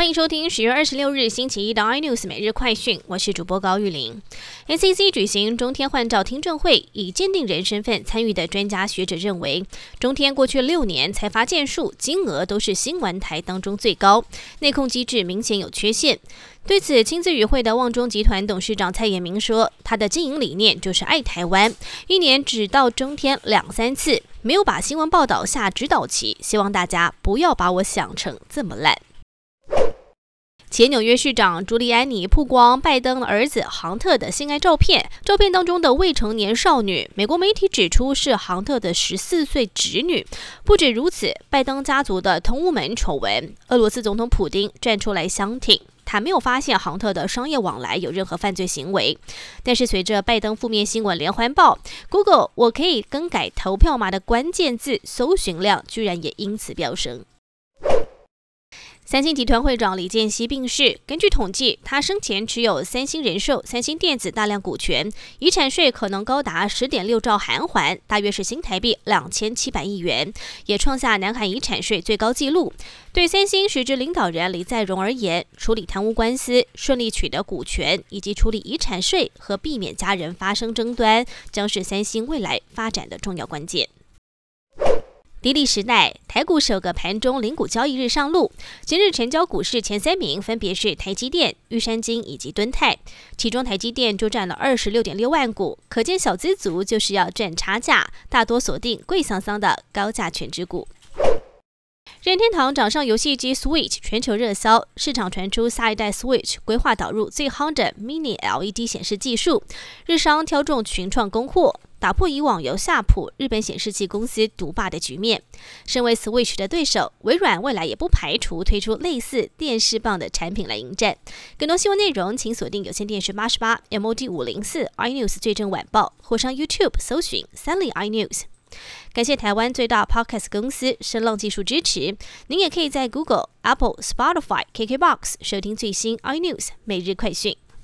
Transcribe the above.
欢迎收听十月二十六日星期一的 iNews 每日快讯，我是主播高玉玲。NCC 举行中天换照听证会，以鉴定人身份参与的专家学者认为，中天过去六年财阀件数金额都是新闻台当中最高，内控机制明显有缺陷。对此，亲自与会的旺中集团董事长蔡衍明说，他的经营理念就是爱台湾，一年只到中天两三次，没有把新闻报道下指导棋，希望大家不要把我想成这么烂。前纽约市长朱利安尼曝光拜登儿子杭特的性爱照片，照片当中的未成年少女，美国媒体指出是杭特的十四岁侄女。不止如此，拜登家族的通乌门丑闻，俄罗斯总统普京站出来相挺，他没有发现杭特的商业往来有任何犯罪行为。但是随着拜登负面新闻连环爆，Google 我可以更改投票码的关键字搜寻量居然也因此飙升。三星集团会长李健熙病逝。根据统计，他生前持有三星人寿、三星电子大量股权，遗产税可能高达十点六兆韩元，大约是新台币两千七百亿元，也创下南韩遗产税最高纪录。对三星实质领导人李在镕而言，处理贪污官司、顺利取得股权，以及处理遗产税和避免家人发生争端，将是三星未来发展的重要关键。迪丽时代台股首个盘中零股交易日上路，今日成交股市前三名分别是台积电、玉山金以及敦泰，其中台积电就占了二十六点六万股，可见小资族就是要赚差价，大多锁定贵桑桑的高价全值股。任天堂掌上游戏机 Switch 全球热销，市场传出下一代 Switch 规划导入最夯的 Mini LED 显示技术，日商挑中群创供货。打破以往由夏普日本显示器公司独霸的局面。身为 Switch 的对手，微软未来也不排除推出类似电视棒的产品来迎战。更多新闻内容，请锁定有线电视八十八 MOD 五零四 iNews 最正晚报，或上 YouTube 搜寻三立 iNews。感谢台湾最大 Podcast 公司声浪技术支持。您也可以在 Google、Apple、Spotify、KKBox 收听最新 iNews 每日快讯。